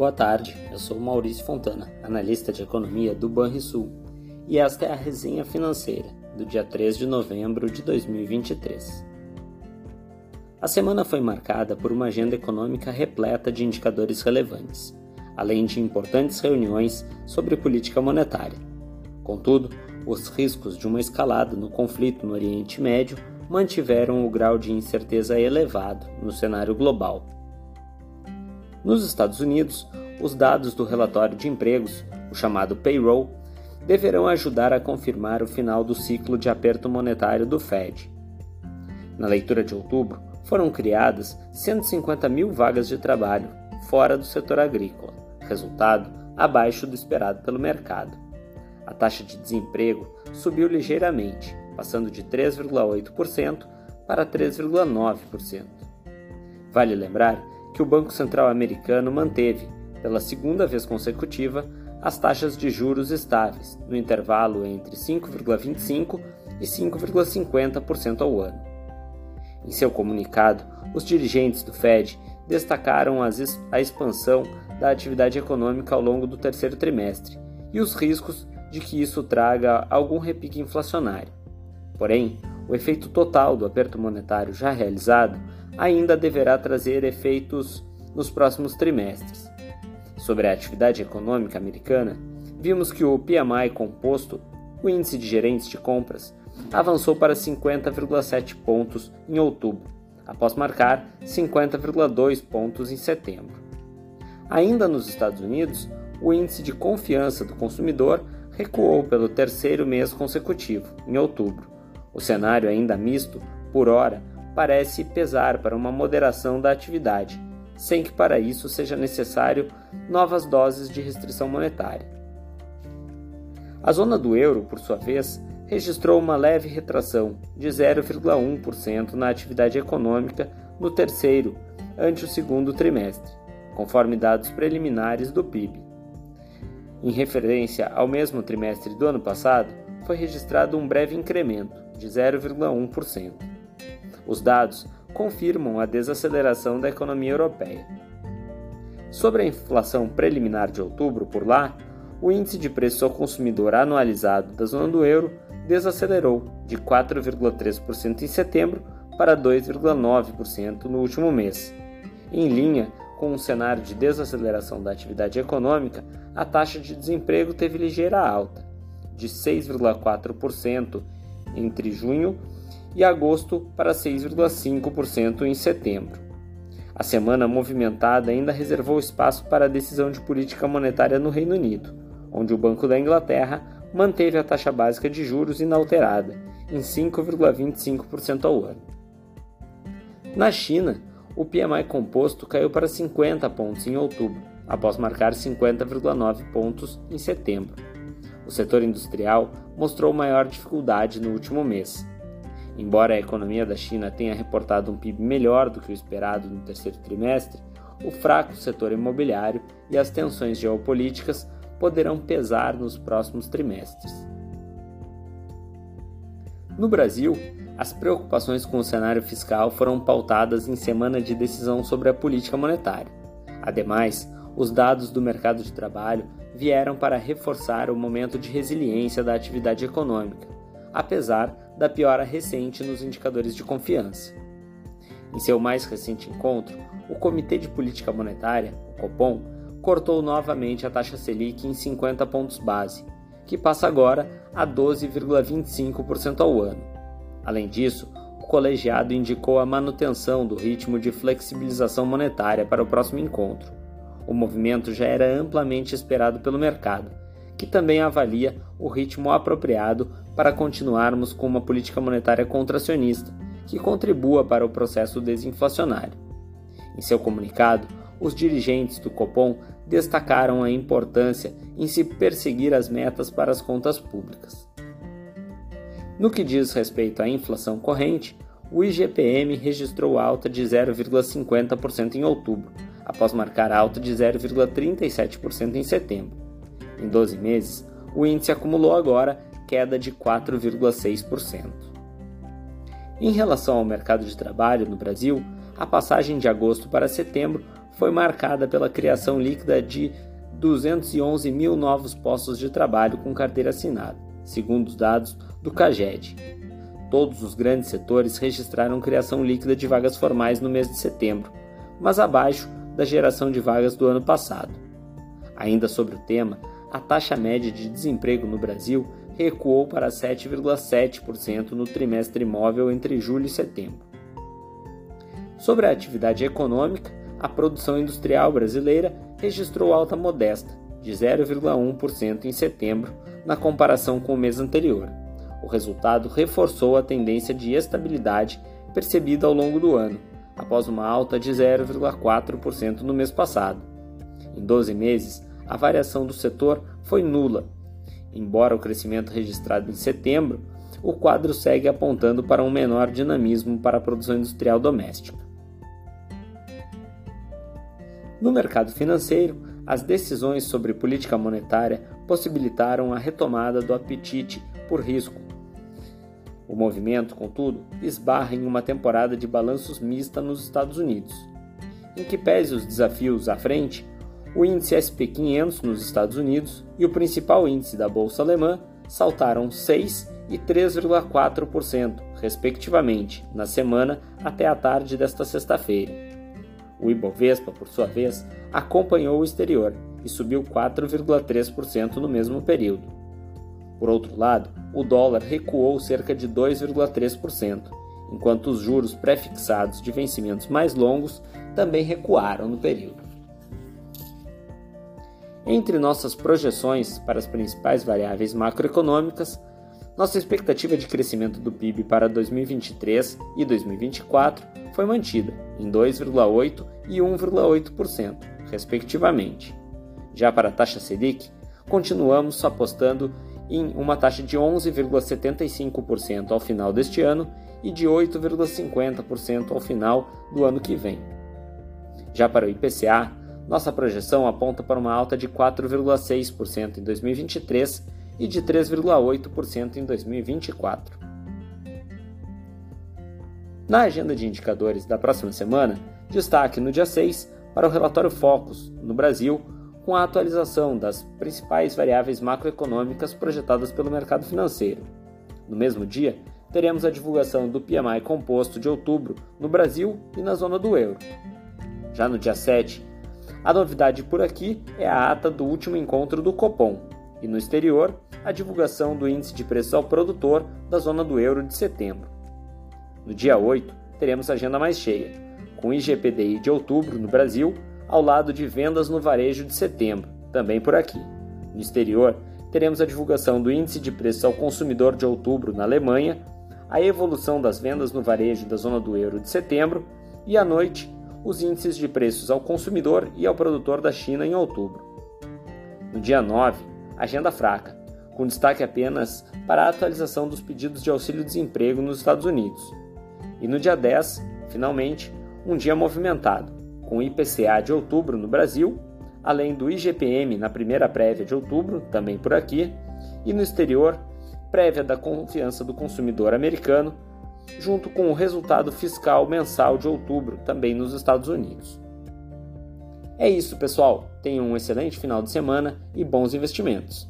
Boa tarde, eu sou Maurício Fontana, analista de economia do Banrisul, e esta é a resenha financeira do dia 3 de novembro de 2023. A semana foi marcada por uma agenda econômica repleta de indicadores relevantes, além de importantes reuniões sobre política monetária. Contudo, os riscos de uma escalada no conflito no Oriente Médio mantiveram o grau de incerteza elevado no cenário global nos Estados Unidos, os dados do relatório de empregos, o chamado payroll, deverão ajudar a confirmar o final do ciclo de aperto monetário do Fed. Na leitura de outubro, foram criadas 150 mil vagas de trabalho fora do setor agrícola, resultado abaixo do esperado pelo mercado. A taxa de desemprego subiu ligeiramente, passando de 3,8% para 3,9%. Vale lembrar que o Banco Central americano manteve, pela segunda vez consecutiva, as taxas de juros estáveis, no intervalo entre 5,25% e 5,50% ao ano. Em seu comunicado, os dirigentes do Fed destacaram a expansão da atividade econômica ao longo do terceiro trimestre e os riscos de que isso traga algum repique inflacionário. Porém, o efeito total do aperto monetário já realizado ainda deverá trazer efeitos nos próximos trimestres. Sobre a atividade econômica americana, vimos que o PMI composto, o índice de gerentes de compras, avançou para 50,7 pontos em outubro, após marcar 50,2 pontos em setembro. Ainda nos Estados Unidos, o índice de confiança do consumidor recuou pelo terceiro mês consecutivo, em outubro. O cenário ainda misto, por hora, parece pesar para uma moderação da atividade, sem que para isso seja necessário novas doses de restrição monetária. A zona do euro, por sua vez, registrou uma leve retração de 0,1% na atividade econômica no terceiro ante o segundo trimestre, conforme dados preliminares do PIB. Em referência ao mesmo trimestre do ano passado, foi registrado um breve incremento de 0,1%. Os dados confirmam a desaceleração da economia europeia. Sobre a inflação preliminar de outubro por lá, o índice de preço ao consumidor anualizado da zona do euro desacelerou de 4,3% em setembro para 2,9% no último mês. Em linha com um cenário de desaceleração da atividade econômica, a taxa de desemprego teve ligeira alta, de 6,4% entre junho e agosto para 6,5% em setembro. A semana movimentada ainda reservou espaço para a decisão de política monetária no Reino Unido, onde o Banco da Inglaterra manteve a taxa básica de juros inalterada, em 5,25% ao ano. Na China, o PMI composto caiu para 50 pontos em outubro, após marcar 50,9 pontos em setembro. O setor industrial mostrou maior dificuldade no último mês, Embora a economia da China tenha reportado um PIB melhor do que o esperado no terceiro trimestre, o fraco setor imobiliário e as tensões geopolíticas poderão pesar nos próximos trimestres. No Brasil, as preocupações com o cenário fiscal foram pautadas em semana de decisão sobre a política monetária. Ademais, os dados do mercado de trabalho vieram para reforçar o momento de resiliência da atividade econômica, apesar da piora recente nos indicadores de confiança. Em seu mais recente encontro, o Comitê de Política Monetária, o Copom, cortou novamente a taxa Selic em 50 pontos base, que passa agora a 12,25% ao ano. Além disso, o colegiado indicou a manutenção do ritmo de flexibilização monetária para o próximo encontro. O movimento já era amplamente esperado pelo mercado, que também avalia o ritmo apropriado para continuarmos com uma política monetária contracionista que contribua para o processo desinflacionário. Em seu comunicado, os dirigentes do Copom destacaram a importância em se perseguir as metas para as contas públicas. No que diz respeito à inflação corrente, o IGPM registrou alta de 0,50% em outubro, após marcar alta de 0,37% em setembro. Em 12 meses, o índice acumulou agora queda de 4,6%. Em relação ao mercado de trabalho no Brasil, a passagem de agosto para setembro foi marcada pela criação líquida de 211 mil novos postos de trabalho com carteira assinada, segundo os dados do CAGED. Todos os grandes setores registraram criação líquida de vagas formais no mês de setembro, mas abaixo da geração de vagas do ano passado. Ainda sobre o tema, a taxa média de desemprego no Brasil recuou para 7,7% no trimestre imóvel entre julho e setembro. Sobre a atividade econômica, a produção industrial brasileira registrou alta modesta, de 0,1% em setembro, na comparação com o mês anterior. O resultado reforçou a tendência de estabilidade percebida ao longo do ano, após uma alta de 0,4% no mês passado. Em 12 meses, a variação do setor foi nula. Embora o crescimento registrado em setembro, o quadro segue apontando para um menor dinamismo para a produção industrial doméstica. No mercado financeiro, as decisões sobre política monetária possibilitaram a retomada do apetite por risco. O movimento, contudo, esbarra em uma temporada de balanços mista nos Estados Unidos. Em que pese os desafios à frente, o índice SP500 nos Estados Unidos e o principal índice da bolsa alemã saltaram 6 e 3,4%, respectivamente, na semana até a tarde desta sexta-feira. O Ibovespa, por sua vez, acompanhou o exterior e subiu 4,3% no mesmo período. Por outro lado, o dólar recuou cerca de 2,3%, enquanto os juros pré-fixados de vencimentos mais longos também recuaram no período. Entre nossas projeções para as principais variáveis macroeconômicas, nossa expectativa de crescimento do PIB para 2023 e 2024 foi mantida em 2,8% e 1,8%, respectivamente. Já para a taxa Selic, continuamos apostando em uma taxa de 11,75% ao final deste ano e de 8,50% ao final do ano que vem. Já para o IPCA, nossa projeção aponta para uma alta de 4,6% em 2023 e de 3,8% em 2024. Na agenda de indicadores da próxima semana, destaque no dia 6 para o relatório Focus no Brasil, com a atualização das principais variáveis macroeconômicas projetadas pelo mercado financeiro. No mesmo dia, teremos a divulgação do PMI composto de outubro no Brasil e na zona do euro. Já no dia 7, a novidade por aqui é a ata do último encontro do Copom, e no exterior, a divulgação do índice de preços ao produtor da zona do euro de setembro. No dia 8, teremos a agenda mais cheia, com IGPDI de outubro no Brasil, ao lado de vendas no varejo de setembro, também por aqui. No exterior, teremos a divulgação do índice de preços ao consumidor de outubro na Alemanha, a evolução das vendas no varejo da zona do euro de setembro e à noite, os índices de preços ao consumidor e ao produtor da China em outubro. No dia 9, agenda fraca, com destaque apenas para a atualização dos pedidos de auxílio-desemprego nos Estados Unidos. E no dia 10, finalmente, um dia movimentado, com o IPCA de outubro no Brasil, além do IGPM na primeira prévia de outubro, também por aqui, e no exterior, prévia da confiança do consumidor americano, junto com o resultado fiscal mensal de outubro, também nos Estados Unidos. É isso, pessoal. Tenham um excelente final de semana e bons investimentos.